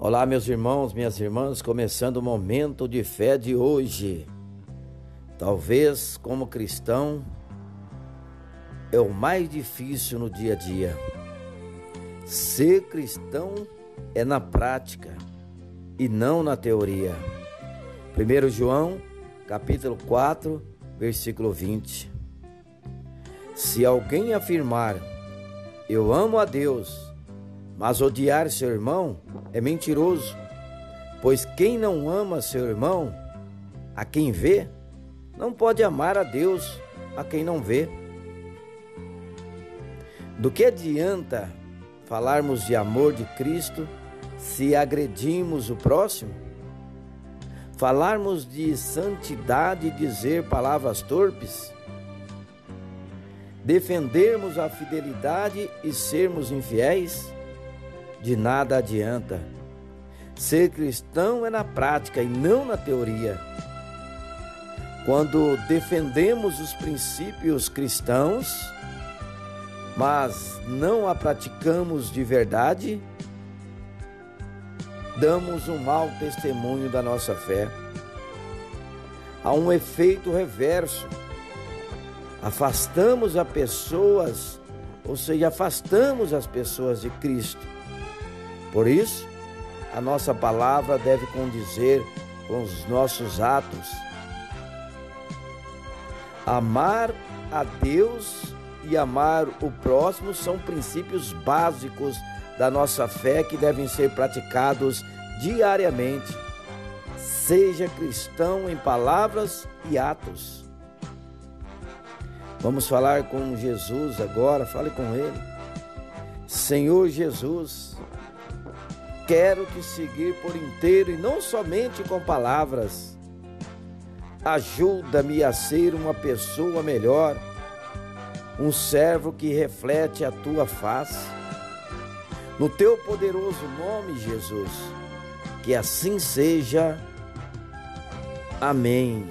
Olá, meus irmãos, minhas irmãs, começando o momento de fé de hoje. Talvez, como cristão, é o mais difícil no dia a dia. Ser cristão é na prática e não na teoria. 1 João, capítulo 4, versículo 20. Se alguém afirmar, eu amo a Deus, mas odiar seu irmão é mentiroso, pois quem não ama seu irmão, a quem vê, não pode amar a Deus a quem não vê. Do que adianta falarmos de amor de Cristo se agredimos o próximo? Falarmos de santidade e dizer palavras torpes? Defendermos a fidelidade e sermos infiéis? De nada adianta. Ser cristão é na prática e não na teoria. Quando defendemos os princípios cristãos, mas não a praticamos de verdade, damos um mau testemunho da nossa fé. Há um efeito reverso. Afastamos as pessoas, ou seja, afastamos as pessoas de Cristo por isso, a nossa palavra deve condizer com os nossos atos. Amar a Deus e amar o próximo são princípios básicos da nossa fé que devem ser praticados diariamente. Seja cristão em palavras e atos. Vamos falar com Jesus agora, fale com Ele. Senhor Jesus, Quero te seguir por inteiro e não somente com palavras. Ajuda-me a ser uma pessoa melhor, um servo que reflete a tua face. No teu poderoso nome, Jesus, que assim seja. Amém.